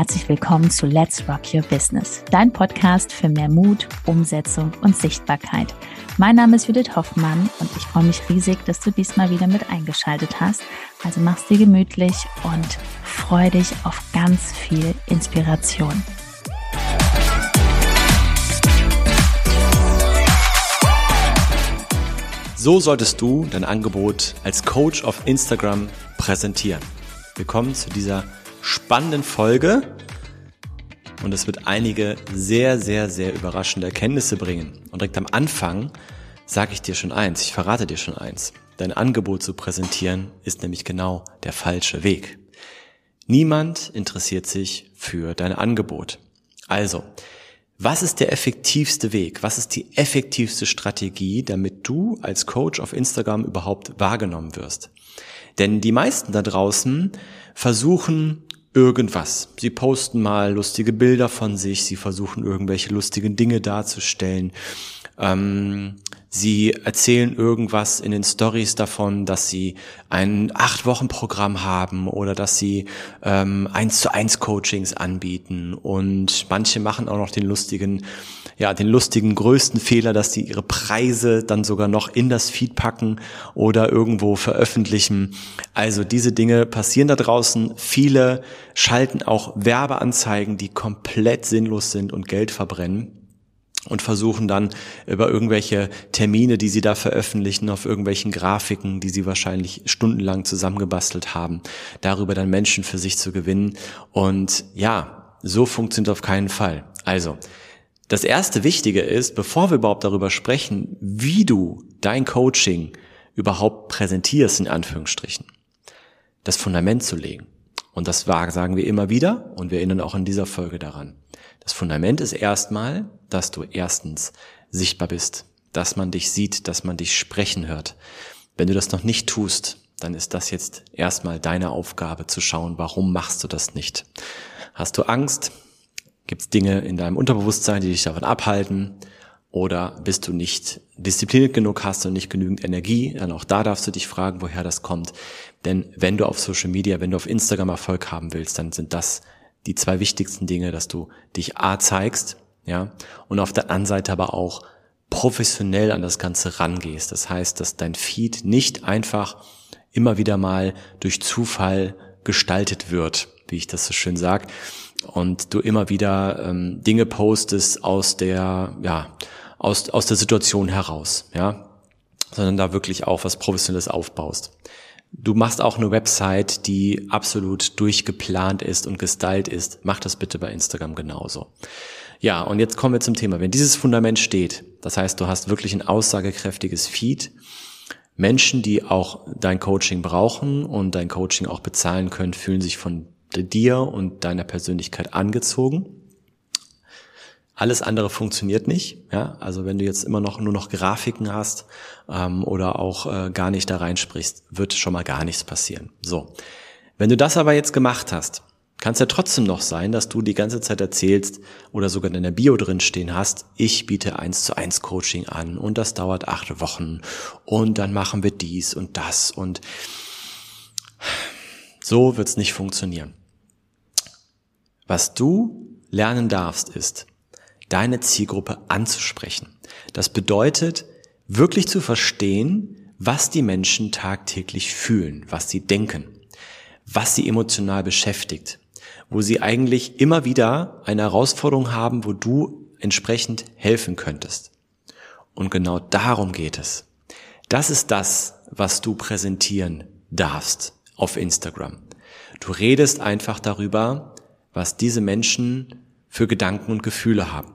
herzlich willkommen zu Let's Rock Your Business, dein Podcast für mehr Mut, Umsetzung und Sichtbarkeit. Mein Name ist Judith Hoffmann und ich freue mich riesig, dass du diesmal wieder mit eingeschaltet hast. Also mach's dir gemütlich und freu dich auf ganz viel Inspiration. So solltest du dein Angebot als Coach auf Instagram präsentieren. Willkommen zu dieser spannenden Folge und es wird einige sehr, sehr, sehr überraschende Erkenntnisse bringen. Und direkt am Anfang sage ich dir schon eins, ich verrate dir schon eins. Dein Angebot zu präsentieren ist nämlich genau der falsche Weg. Niemand interessiert sich für dein Angebot. Also, was ist der effektivste Weg? Was ist die effektivste Strategie, damit du als Coach auf Instagram überhaupt wahrgenommen wirst? Denn die meisten da draußen versuchen irgendwas. Sie posten mal lustige Bilder von sich, sie versuchen irgendwelche lustigen Dinge darzustellen. Ähm, Sie erzählen irgendwas in den Stories davon, dass sie ein acht Wochen Programm haben oder dass sie ähm, eins zu eins Coachings anbieten und manche machen auch noch den lustigen, ja den lustigen größten Fehler, dass sie ihre Preise dann sogar noch in das Feed packen oder irgendwo veröffentlichen. Also diese Dinge passieren da draußen. Viele schalten auch Werbeanzeigen, die komplett sinnlos sind und Geld verbrennen und versuchen dann über irgendwelche Termine, die sie da veröffentlichen, auf irgendwelchen Grafiken, die sie wahrscheinlich stundenlang zusammengebastelt haben, darüber dann Menschen für sich zu gewinnen. Und ja, so funktioniert auf keinen Fall. Also, das erste Wichtige ist, bevor wir überhaupt darüber sprechen, wie du dein Coaching überhaupt präsentierst, in Anführungsstrichen, das Fundament zu legen. Und das sagen wir immer wieder und wir erinnern auch in dieser Folge daran. Das Fundament ist erstmal, dass du erstens sichtbar bist, dass man dich sieht, dass man dich sprechen hört. Wenn du das noch nicht tust, dann ist das jetzt erstmal deine Aufgabe zu schauen, warum machst du das nicht? Hast du Angst? Gibt es Dinge in deinem Unterbewusstsein, die dich davon abhalten? Oder bist du nicht diszipliniert genug, hast du nicht genügend Energie? Dann auch da darfst du dich fragen, woher das kommt. Denn wenn du auf Social Media, wenn du auf Instagram Erfolg haben willst, dann sind das die zwei wichtigsten Dinge, dass du dich A zeigst, ja, und auf der anderen Seite aber auch professionell an das Ganze rangehst. Das heißt, dass dein Feed nicht einfach immer wieder mal durch Zufall gestaltet wird, wie ich das so schön sag, und du immer wieder ähm, Dinge postest aus der, ja, aus, aus der Situation heraus, ja, sondern da wirklich auch was Professionelles aufbaust. Du machst auch eine Website, die absolut durchgeplant ist und gestylt ist. Mach das bitte bei Instagram genauso. Ja, und jetzt kommen wir zum Thema. Wenn dieses Fundament steht, das heißt, du hast wirklich ein aussagekräftiges Feed, Menschen, die auch dein Coaching brauchen und dein Coaching auch bezahlen können, fühlen sich von dir und deiner Persönlichkeit angezogen. Alles andere funktioniert nicht. Ja? Also wenn du jetzt immer noch nur noch Grafiken hast ähm, oder auch äh, gar nicht da reinsprichst, wird schon mal gar nichts passieren. So. Wenn du das aber jetzt gemacht hast, kann es ja trotzdem noch sein, dass du die ganze Zeit erzählst oder sogar in der Bio drin stehen hast, ich biete eins zu eins Coaching an und das dauert acht Wochen und dann machen wir dies und das und so wird's nicht funktionieren. Was du lernen darfst, ist, deine Zielgruppe anzusprechen. Das bedeutet, wirklich zu verstehen, was die Menschen tagtäglich fühlen, was sie denken, was sie emotional beschäftigt, wo sie eigentlich immer wieder eine Herausforderung haben, wo du entsprechend helfen könntest. Und genau darum geht es. Das ist das, was du präsentieren darfst auf Instagram. Du redest einfach darüber, was diese Menschen für Gedanken und Gefühle haben.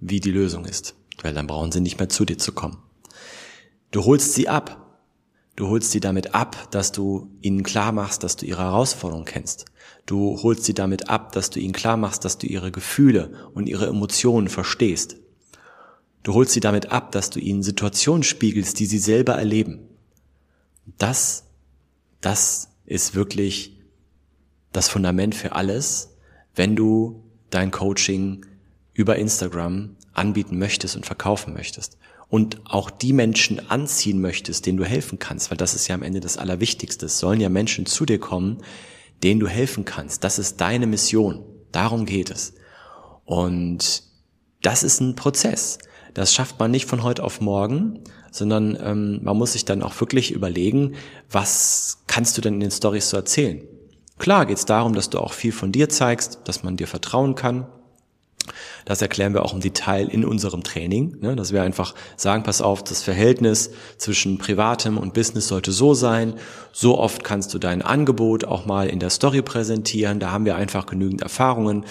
wie die Lösung ist, weil dann brauchen sie nicht mehr zu dir zu kommen. Du holst sie ab. Du holst sie damit ab, dass du ihnen klar machst, dass du ihre Herausforderungen kennst. Du holst sie damit ab, dass du ihnen klar machst, dass du ihre Gefühle und ihre Emotionen verstehst. Du holst sie damit ab, dass du ihnen Situationen spiegelst, die sie selber erleben. Das, das ist wirklich das Fundament für alles, wenn du dein Coaching über Instagram anbieten möchtest und verkaufen möchtest. Und auch die Menschen anziehen möchtest, denen du helfen kannst, weil das ist ja am Ende das Allerwichtigste. Es sollen ja Menschen zu dir kommen, denen du helfen kannst. Das ist deine Mission. Darum geht es. Und das ist ein Prozess. Das schafft man nicht von heute auf morgen, sondern ähm, man muss sich dann auch wirklich überlegen, was kannst du denn in den Stories so erzählen? Klar geht es darum, dass du auch viel von dir zeigst, dass man dir vertrauen kann, das erklären wir auch im Detail in unserem Training, ne, dass wir einfach sagen, pass auf, das Verhältnis zwischen Privatem und Business sollte so sein. So oft kannst du dein Angebot auch mal in der Story präsentieren. Da haben wir einfach genügend Erfahrungen,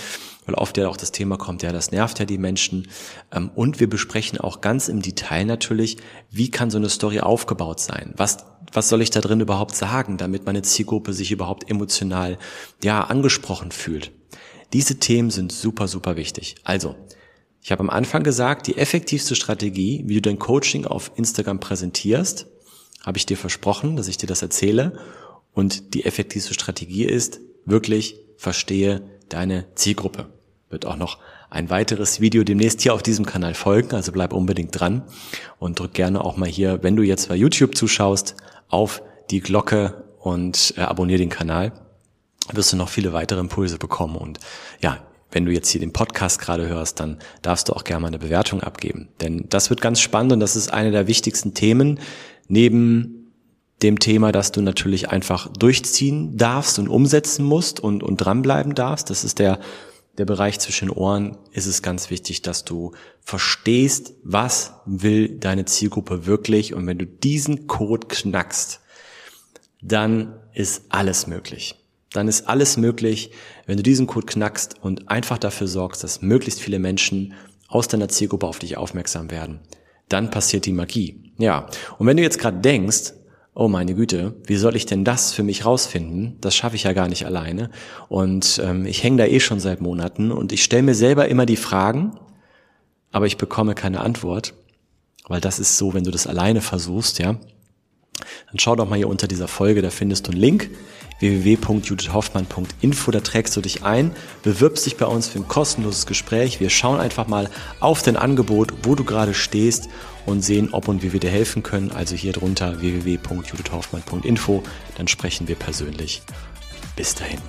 weil oft ja auch das Thema kommt, ja, das nervt ja die Menschen. Ähm, und wir besprechen auch ganz im Detail natürlich, wie kann so eine Story aufgebaut sein? Was was soll ich da drin überhaupt sagen, damit meine Zielgruppe sich überhaupt emotional ja angesprochen fühlt? Diese Themen sind super, super wichtig. Also, ich habe am Anfang gesagt, die effektivste Strategie, wie du dein Coaching auf Instagram präsentierst, habe ich dir versprochen, dass ich dir das erzähle. Und die effektivste Strategie ist, wirklich verstehe deine Zielgruppe. Wird auch noch ein weiteres Video demnächst hier auf diesem Kanal folgen, also bleib unbedingt dran und drück gerne auch mal hier, wenn du jetzt bei YouTube zuschaust, auf die Glocke und äh, abonniere den Kanal wirst du noch viele weitere Impulse bekommen. Und ja, wenn du jetzt hier den Podcast gerade hörst, dann darfst du auch gerne mal eine Bewertung abgeben. Denn das wird ganz spannend und das ist eine der wichtigsten Themen neben dem Thema, dass du natürlich einfach durchziehen darfst und umsetzen musst und, und dranbleiben darfst. Das ist der, der Bereich zwischen Ohren. Ist es ganz wichtig, dass du verstehst, was will deine Zielgruppe wirklich. Und wenn du diesen Code knackst, dann ist alles möglich dann ist alles möglich, wenn du diesen Code knackst und einfach dafür sorgst, dass möglichst viele Menschen aus deiner Zielgruppe auf dich aufmerksam werden. Dann passiert die Magie. Ja. Und wenn du jetzt gerade denkst, oh meine Güte, wie soll ich denn das für mich rausfinden? Das schaffe ich ja gar nicht alleine. Und ähm, ich hänge da eh schon seit Monaten und ich stelle mir selber immer die Fragen, aber ich bekomme keine Antwort, weil das ist so, wenn du das alleine versuchst, ja. Dann schau doch mal hier unter dieser Folge, da findest du einen Link www.judithhoffmann.info. Da trägst du dich ein, bewirbst dich bei uns für ein kostenloses Gespräch. Wir schauen einfach mal auf dein Angebot, wo du gerade stehst und sehen, ob und wie wir dir helfen können. Also hier drunter www.judithhoffmann.info. Dann sprechen wir persönlich. Bis dahin.